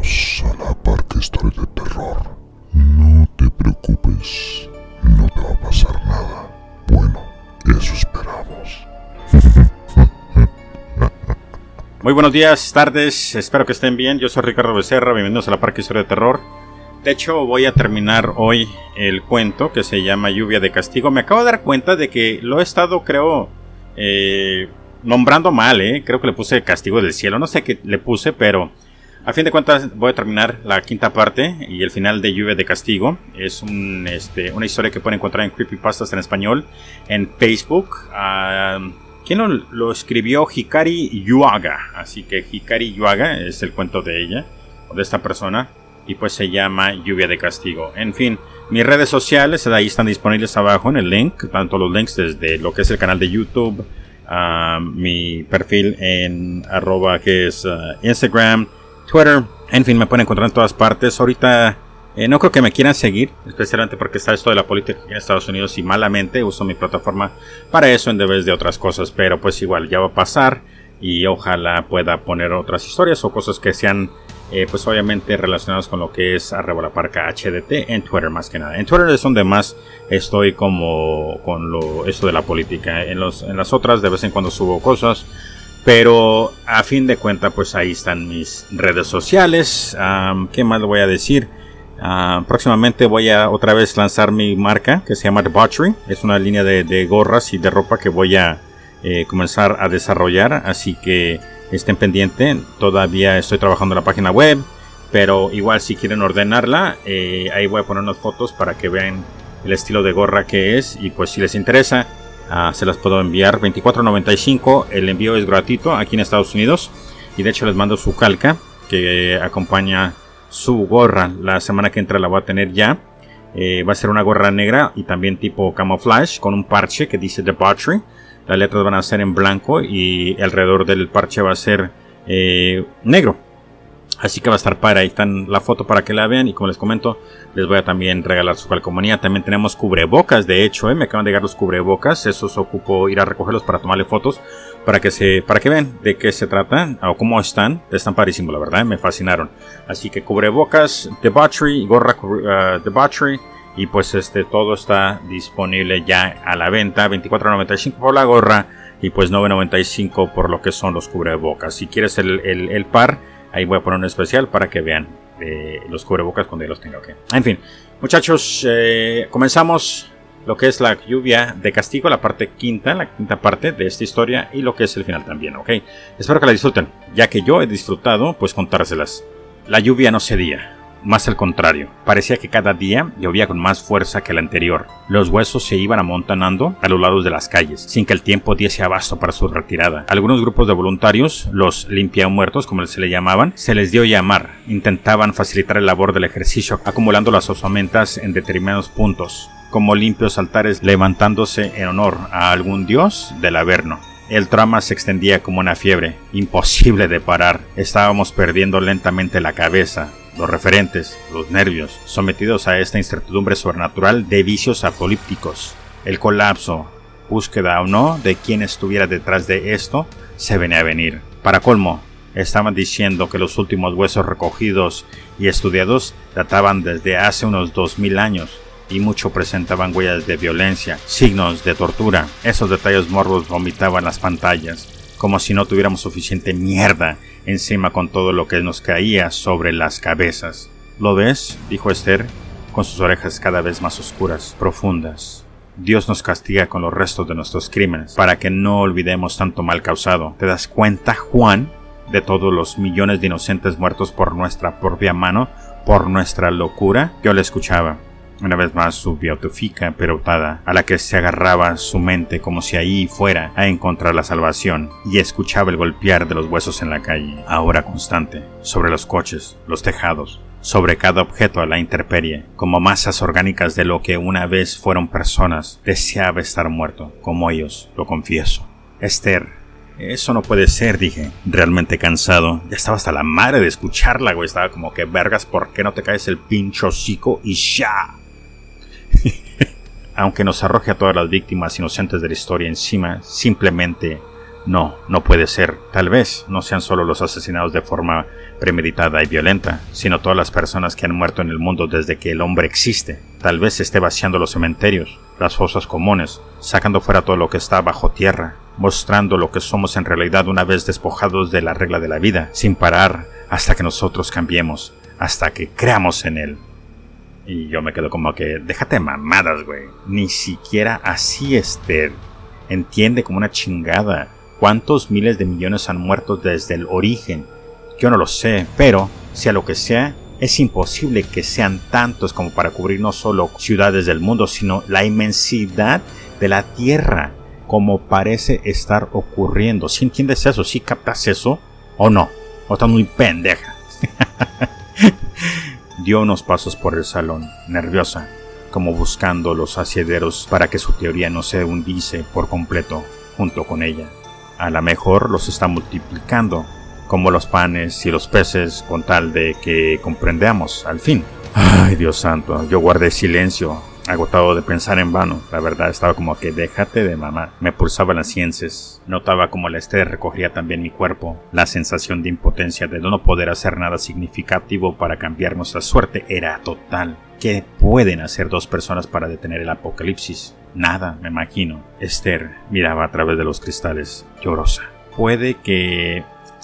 A la Parque Historia de Terror. No te preocupes, no te va a pasar nada. Bueno, eso esperamos. Muy buenos días, tardes, espero que estén bien. Yo soy Ricardo Becerra, bienvenidos a la Parque Historia de Terror. De hecho, voy a terminar hoy el cuento que se llama Lluvia de Castigo. Me acabo de dar cuenta de que lo he estado, creo, eh, nombrando mal, ¿eh? Creo que le puse Castigo del Cielo. No sé qué le puse, pero a fin de cuentas voy a terminar la quinta parte y el final de Lluvia de Castigo. Es un, este, una historia que pueden encontrar en Creepypastas en español en Facebook. Ah, ¿Quién lo, escribió? Hikari Yuaga. Así que Hikari Yuaga es el cuento de ella, o de esta persona. Y pues se llama Lluvia de Castigo. En fin, mis redes sociales ahí están disponibles abajo en el link. Tanto los links desde lo que es el canal de YouTube, uh, mi perfil en arroba que es uh, Instagram, Twitter. En fin, me pueden encontrar en todas partes. Ahorita eh, no creo que me quieran seguir, especialmente porque está esto de la política en Estados Unidos y malamente uso mi plataforma para eso en vez de otras cosas. Pero pues igual ya va a pasar y ojalá pueda poner otras historias o cosas que sean eh, pues obviamente relacionadas con lo que es Arrebo la Parca HDT en Twitter más que nada. En Twitter es donde más estoy como con lo, esto de la política. En, los, en las otras de vez en cuando subo cosas. Pero a fin de cuentas pues ahí están mis redes sociales. ¿Qué más le voy a decir? Próximamente voy a otra vez lanzar mi marca que se llama Debauchery. Es una línea de, de gorras y de ropa que voy a eh, comenzar a desarrollar. Así que estén pendientes. Todavía estoy trabajando en la página web. Pero igual si quieren ordenarla, eh, ahí voy a poner unas fotos para que vean el estilo de gorra que es. Y pues si les interesa, uh, se las puedo enviar. 24.95. El envío es gratuito aquí en Estados Unidos. Y de hecho les mando su calca que acompaña su gorra. La semana que entra la voy a tener ya. Eh, va a ser una gorra negra y también tipo camouflage con un parche que dice Debauchery. Las letras van a ser en blanco y alrededor del parche va a ser eh, negro. Así que va a estar para ahí están la foto para que la vean y como les comento les voy a también regalar su calcomanía. También tenemos cubrebocas, de hecho, ¿eh? me acaban de llegar los cubrebocas, esos ocupo ir a recogerlos para tomarle fotos para que se para que vean de qué se trata o cómo están. Están parísimos, la verdad, me fascinaron. Así que cubrebocas, debauchery, gorra uh, debauchery y pues este todo está disponible ya a la venta, 24.95 por la gorra y pues 9.95 por lo que son los cubrebocas. Si quieres el, el par Ahí voy a poner un especial para que vean eh, los cubrebocas cuando ya los tenga. Okay. En fin, muchachos, eh, comenzamos lo que es la lluvia de castigo, la parte quinta, la quinta parte de esta historia y lo que es el final también, ¿ok? Espero que la disfruten, ya que yo he disfrutado, pues contárselas. La lluvia no cedía, más al contrario, parecía que cada día llovía con más fuerza que el anterior. Los huesos se iban amontonando a los lados de las calles, sin que el tiempo diese abasto para su retirada. Algunos grupos de voluntarios, los limpiamuertos como se le llamaban, se les dio llamar. Intentaban facilitar el labor del ejercicio, acumulando las osamentas en determinados puntos, como limpios altares levantándose en honor a algún dios del Averno. El trama se extendía como una fiebre, imposible de parar. Estábamos perdiendo lentamente la cabeza, los referentes, los nervios, sometidos a esta incertidumbre sobrenatural de vicios apolípticos. El colapso, búsqueda o no de quién estuviera detrás de esto, se venía a venir. Para colmo, estaban diciendo que los últimos huesos recogidos y estudiados databan desde hace unos 2000 años y mucho presentaban huellas de violencia, signos de tortura. Esos detalles morbos vomitaban las pantallas, como si no tuviéramos suficiente mierda encima con todo lo que nos caía sobre las cabezas. ¿Lo ves? dijo Esther, con sus orejas cada vez más oscuras, profundas. Dios nos castiga con los restos de nuestros crímenes, para que no olvidemos tanto mal causado. ¿Te das cuenta, Juan, de todos los millones de inocentes muertos por nuestra propia mano, por nuestra locura? Yo le escuchaba. Una vez más su beatifica perotada, a la que se agarraba su mente como si ahí fuera a encontrar la salvación, y escuchaba el golpear de los huesos en la calle, ahora constante, sobre los coches, los tejados, sobre cada objeto a la intemperie, como masas orgánicas de lo que una vez fueron personas, deseaba estar muerto, como ellos, lo confieso. Esther, eso no puede ser, dije, realmente cansado. Ya estaba hasta la madre de escucharla, güey. Estaba como que, vergas, ¿por qué no te caes el pincho hocico y ya? Aunque nos arroje a todas las víctimas inocentes de la historia encima, simplemente No, no puede ser. Tal vez no sean solo los asesinados de forma premeditada y violenta, sino todas las personas que han muerto en el mundo desde que el hombre existe. Tal vez esté vaciando los cementerios, las fosas comunes, sacando fuera todo lo que está bajo tierra, mostrando lo que somos en realidad una vez despojados de la regla de la vida, sin parar hasta que nosotros cambiemos, hasta que creamos en él. Y yo me quedo como que, déjate mamadas, güey. Ni siquiera así, Esther. Entiende como una chingada. ¿Cuántos miles de millones han muerto desde el origen? Yo no lo sé, pero, sea lo que sea, es imposible que sean tantos como para cubrir no solo ciudades del mundo, sino la inmensidad de la Tierra, como parece estar ocurriendo. ¿Si entiendes eso? ¿Si captas eso? ¿O no? ¿O estás muy pendeja? Dio unos pasos por el salón, nerviosa, como buscando los asiederos para que su teoría no se hundiese por completo junto con ella a lo mejor los está multiplicando, como los panes y los peces, con tal de que comprendamos al fin. Ay, Dios santo, yo guardé silencio, agotado de pensar en vano. La verdad estaba como que déjate de mamá. Me pulsaban las ciencias. Notaba como la estrés recogía también mi cuerpo. La sensación de impotencia de no poder hacer nada significativo para cambiar nuestra suerte era total. ¿Qué pueden hacer dos personas para detener el apocalipsis? Nada, me imagino. Esther miraba a través de los cristales, llorosa. Puede que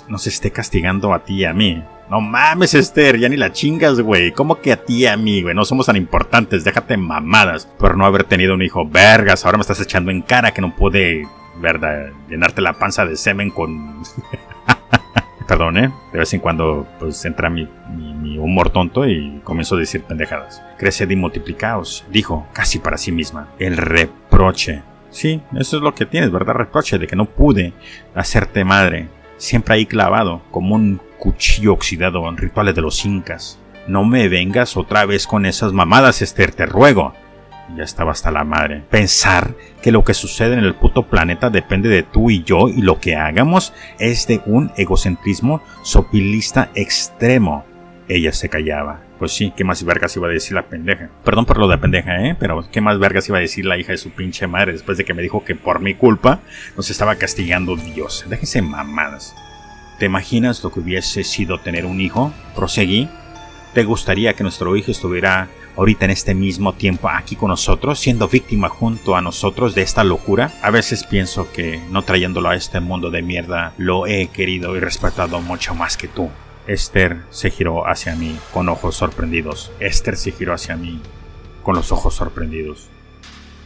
nos esté castigando a ti y a mí. No mames, Esther, ya ni la chingas, güey. ¿Cómo que a ti y a mí, güey? No somos tan importantes, déjate mamadas. Por no haber tenido un hijo, vergas, ahora me estás echando en cara que no pude, verdad, llenarte la panza de semen con... Perdón, ¿eh? De vez en cuando, pues entra mi, mi, humor tonto y comienzo a decir pendejadas. Creced y multiplicaos, dijo, casi para sí misma. El reproche. Sí, eso es lo que tienes, ¿verdad? Reproche de que no pude hacerte madre. Siempre ahí clavado, como un cuchillo oxidado en rituales de los incas. No me vengas otra vez con esas mamadas, Esther, te ruego. Ya estaba hasta la madre. Pensar que lo que sucede en el puto planeta depende de tú y yo y lo que hagamos es de un egocentrismo sopilista extremo. Ella se callaba. Pues sí, ¿qué más vergas iba a decir la pendeja? Perdón por lo de pendeja, ¿eh? Pero ¿qué más vergas iba a decir la hija de su pinche madre después de que me dijo que por mi culpa nos estaba castigando Dios? Déjense mamadas. ¿Te imaginas lo que hubiese sido tener un hijo? Proseguí. ¿Te gustaría que nuestro hijo estuviera ahorita en este mismo tiempo aquí con nosotros, siendo víctima junto a nosotros de esta locura? A veces pienso que no trayéndolo a este mundo de mierda, lo he querido y respetado mucho más que tú. Esther se giró hacia mí con ojos sorprendidos. Esther se giró hacia mí con los ojos sorprendidos.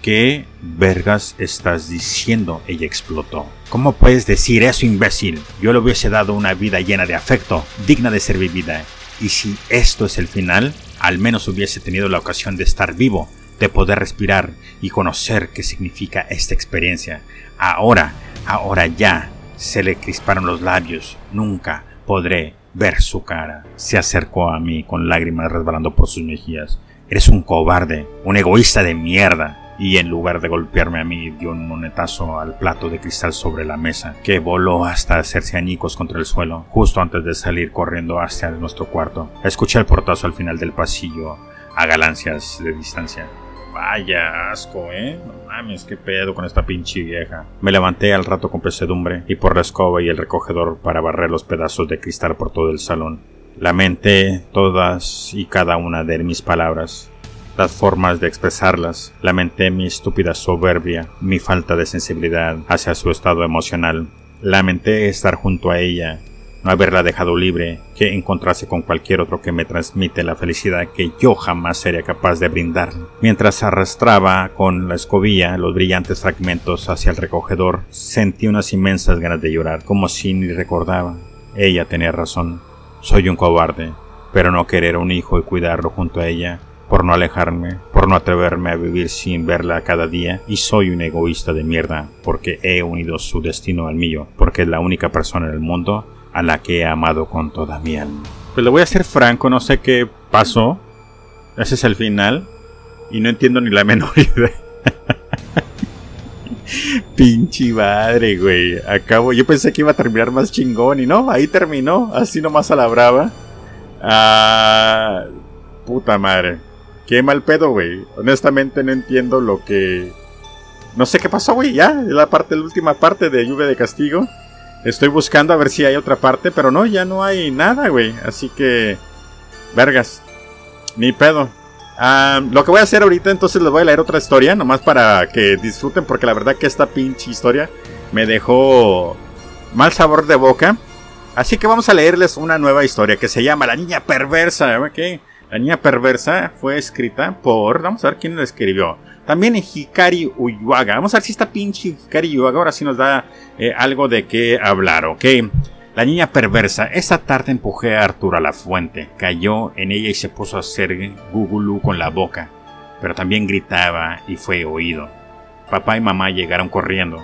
¿Qué vergas estás diciendo? Ella explotó. ¿Cómo puedes decir eso, imbécil? Yo le hubiese dado una vida llena de afecto, digna de ser vivida. Y si esto es el final, al menos hubiese tenido la ocasión de estar vivo, de poder respirar y conocer qué significa esta experiencia. Ahora, ahora ya, se le crisparon los labios. Nunca podré ver su cara. Se acercó a mí con lágrimas resbalando por sus mejillas. Eres un cobarde, un egoísta de mierda. Y en lugar de golpearme a mí, dio un monetazo al plato de cristal sobre la mesa, que voló hasta hacerse añicos contra el suelo, justo antes de salir corriendo hacia nuestro cuarto. Escuché el portazo al final del pasillo, a galancias de distancia. Vaya asco, ¿eh? No mames, qué pedo con esta pinche vieja. Me levanté al rato con pesadumbre y por la escoba y el recogedor para barrer los pedazos de cristal por todo el salón. Lamenté todas y cada una de mis palabras, las formas de expresarlas. Lamenté mi estúpida soberbia, mi falta de sensibilidad hacia su estado emocional. Lamenté estar junto a ella no haberla dejado libre, que encontrase con cualquier otro que me transmite la felicidad que yo jamás sería capaz de brindar. Mientras arrastraba con la escobilla los brillantes fragmentos hacia el recogedor, sentí unas inmensas ganas de llorar, como si ni recordaba. Ella tenía razón. Soy un cobarde, pero no querer un hijo y cuidarlo junto a ella, por no alejarme, por no atreverme a vivir sin verla cada día, y soy un egoísta de mierda, porque he unido su destino al mío, porque es la única persona en el mundo a la que he amado con toda mi alma. Pues le voy a ser franco, no sé qué pasó. Ese es el final. Y no entiendo ni la menor idea. Pinche madre, güey. Acabo. Yo pensé que iba a terminar más chingón y no, ahí terminó. Así nomás a la brava. Ah. Puta madre. Qué mal pedo, güey. Honestamente no entiendo lo que. no sé qué pasó, güey. Ya, la parte, la última parte de Lluvia de Castigo. Estoy buscando a ver si hay otra parte, pero no, ya no hay nada, güey. Así que, vergas, ni pedo. Lo que voy a hacer ahorita, entonces les voy a leer otra historia, nomás para que disfruten, porque la verdad que esta pinche historia me dejó mal sabor de boca. Así que vamos a leerles una nueva historia que se llama La Niña Perversa. La Niña Perversa fue escrita por. Vamos a ver quién la escribió. También Hikari Uyuaga. Vamos a ver si esta pinche Hikari Uyuaga ahora sí nos da eh, algo de qué hablar, ¿ok? La niña perversa. Esa tarde empujé a Arturo a la fuente. Cayó en ella y se puso a hacer gugulú con la boca. Pero también gritaba y fue oído. Papá y mamá llegaron corriendo.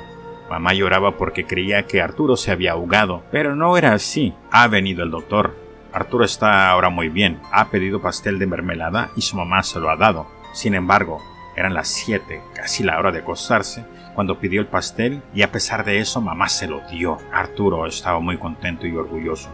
Mamá lloraba porque creía que Arturo se había ahogado, pero no era así. Ha venido el doctor. Arturo está ahora muy bien. Ha pedido pastel de mermelada y su mamá se lo ha dado. Sin embargo, eran las 7, casi la hora de acostarse, cuando pidió el pastel y a pesar de eso mamá se lo dio. Arturo estaba muy contento y orgulloso.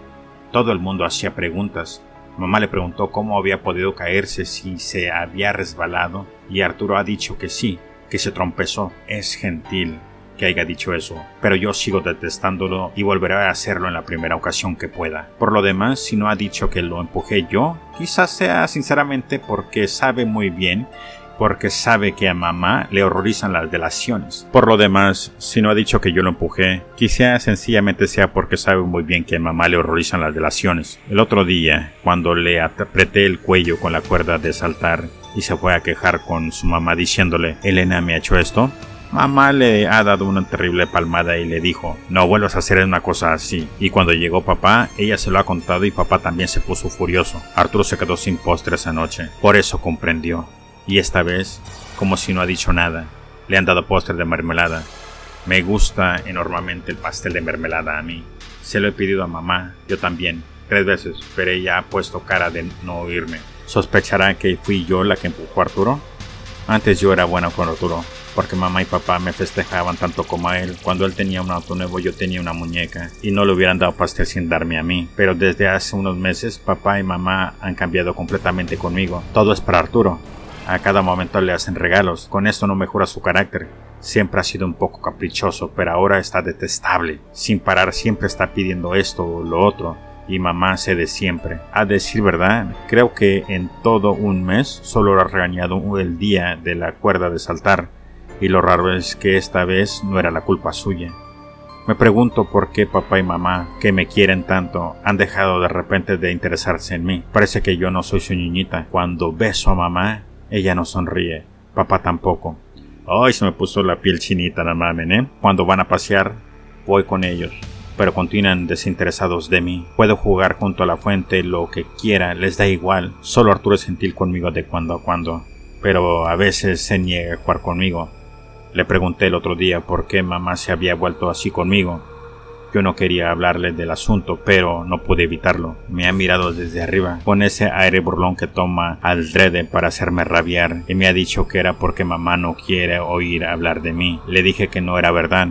Todo el mundo hacía preguntas. Mamá le preguntó cómo había podido caerse si se había resbalado y Arturo ha dicho que sí, que se trompezó. Es gentil, que haya dicho eso, pero yo sigo detestándolo y volveré a hacerlo en la primera ocasión que pueda. Por lo demás, si no ha dicho que lo empujé yo, quizás sea sinceramente porque sabe muy bien porque sabe que a mamá le horrorizan las delaciones. Por lo demás, si no ha dicho que yo lo empujé, quizás sencillamente sea porque sabe muy bien que a mamá le horrorizan las delaciones. El otro día, cuando le apreté el cuello con la cuerda de saltar y se fue a quejar con su mamá diciéndole, Elena me ha hecho esto, Mamá le ha dado una terrible palmada y le dijo, no vuelvas a hacer una cosa así. Y cuando llegó papá, ella se lo ha contado y papá también se puso furioso. Arturo se quedó sin postre esa noche. Por eso comprendió. Y esta vez, como si no ha dicho nada, le han dado postre de mermelada. Me gusta enormemente el pastel de mermelada a mí. Se lo he pedido a mamá, yo también, tres veces, pero ella ha puesto cara de no oírme. ¿Sospechará que fui yo la que empujó a Arturo? Antes yo era bueno con Arturo, porque mamá y papá me festejaban tanto como a él. Cuando él tenía un auto nuevo yo tenía una muñeca y no le hubieran dado pastel sin darme a mí. Pero desde hace unos meses papá y mamá han cambiado completamente conmigo. Todo es para Arturo. A cada momento le hacen regalos. Con esto no mejora su carácter. Siempre ha sido un poco caprichoso, pero ahora está detestable. Sin parar siempre está pidiendo esto o lo otro y mamá se de siempre. A decir verdad, creo que en todo un mes solo lo ha regañado el día de la cuerda de saltar y lo raro es que esta vez no era la culpa suya. Me pregunto por qué papá y mamá, que me quieren tanto, han dejado de repente de interesarse en mí. Parece que yo no soy su niñita. Cuando beso a mamá, ella no sonríe. Papá tampoco. Ay, se me puso la piel chinita la mamen, ¿eh? Cuando van a pasear, voy con ellos. Pero continúan desinteresados de mí. Puedo jugar junto a la fuente lo que quiera, les da igual. Solo Arturo es gentil conmigo de cuando a cuando. Pero a veces se niega a jugar conmigo. Le pregunté el otro día por qué mamá se había vuelto así conmigo. Yo no quería hablarle del asunto, pero no pude evitarlo. Me ha mirado desde arriba, con ese aire burlón que toma al drede para hacerme rabiar, y me ha dicho que era porque mamá no quiere oír hablar de mí. Le dije que no era verdad.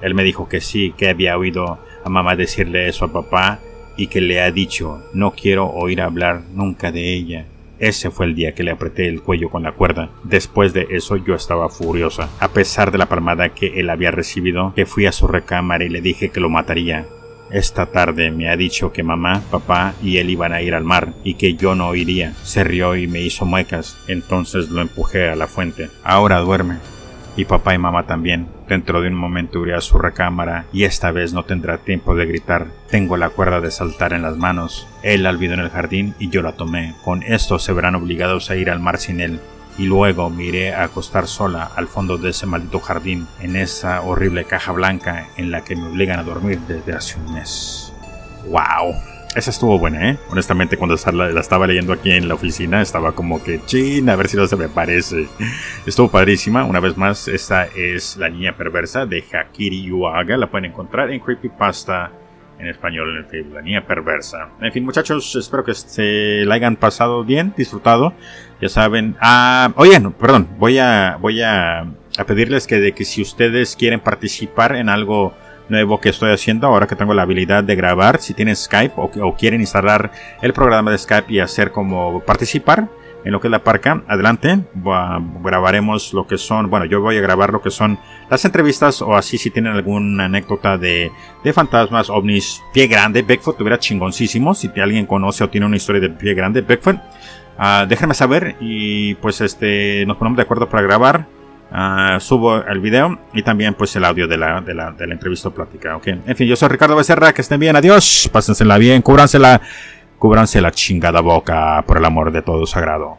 Él me dijo que sí, que había oído a mamá decirle eso a papá y que le ha dicho no quiero oír hablar nunca de ella. Ese fue el día que le apreté el cuello con la cuerda. Después de eso yo estaba furiosa. A pesar de la palmada que él había recibido, que fui a su recámara y le dije que lo mataría. Esta tarde me ha dicho que mamá, papá y él iban a ir al mar y que yo no iría. Se rió y me hizo muecas. Entonces lo empujé a la fuente. Ahora duerme y papá y mamá también. Dentro de un momento iré a su recámara y esta vez no tendrá tiempo de gritar. Tengo la cuerda de saltar en las manos. Él la olvidó en el jardín y yo la tomé. Con esto se verán obligados a ir al mar sin él. Y luego me iré a acostar sola al fondo de ese maldito jardín, en esa horrible caja blanca en la que me obligan a dormir desde hace un mes. ¡Wow! Esa estuvo buena, ¿eh? Honestamente, cuando la, estaba leyendo aquí en la oficina, estaba como que, chin, a ver si no se me parece. Estuvo padrísima. Una vez más, esta es La Niña Perversa de Hakiri Yuaga. La pueden encontrar en Creepypasta en español en el Facebook, La Niña Perversa. En fin, muchachos, espero que se la hayan pasado bien, disfrutado. Ya saben. Ah, oye, perdón, voy a, voy a, a pedirles que, de que si ustedes quieren participar en algo nuevo que estoy haciendo ahora que tengo la habilidad de grabar. Si tienen Skype o, quieren instalar el programa de Skype y hacer como participar, en lo que es la parca. Adelante, grabaremos lo que son, bueno, yo voy a grabar lo que son las entrevistas o así si tienen alguna anécdota de, de fantasmas, ovnis, pie grande, Bigfoot, tuviera chingoncísimo. Si alguien conoce o tiene una historia de pie grande, Bigfoot, uh, déjenme saber y pues este nos ponemos de acuerdo para grabar. Uh, subo el video y también pues el audio de la, de la, de la entrevista o plática. Okay. En fin, yo soy Ricardo Becerra, que estén bien, adiós, pásensela bien, cúbransela, cúbranse la chingada boca por el amor de todo sagrado.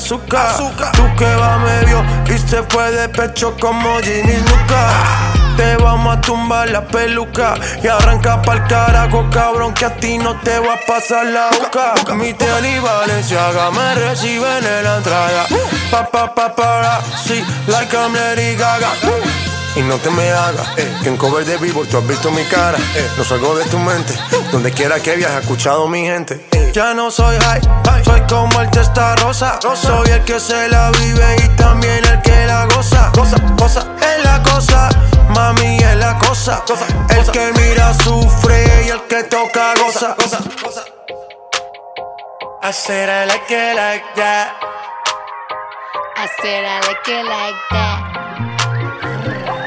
el azúcar. Tú que va medio y se fue de pecho como Jimmy Luca. Te vamos a tumbar la peluca y arranca pa'l carajo, cabrón, que a ti no te va a pasar la boca. Mi tel y Valenciaga me reciben en la entrada. Pa, pa, pa, para, sí, like I'm Lady Gaga. Y no te me hagas, eh, que en cover de vivo tú has visto mi cara. Eh, no salgo de tu mente, donde quiera que viajes, escuchado mi gente. Ya no soy high, soy como el testa rosa. Soy el que se la vive y también el que la goza. Cosa, cosa, es la cosa, mami es la cosa. El que mira sufre y el que toca goza. I said I like it like that. I said I like it like that.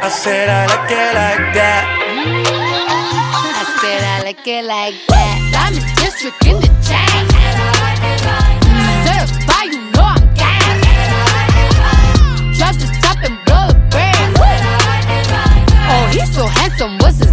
I said I like it like that. I said I like it like that. I'm a district in the chain. You know I'm. Drop the top and blow the brand. Oh, he's so handsome, what's his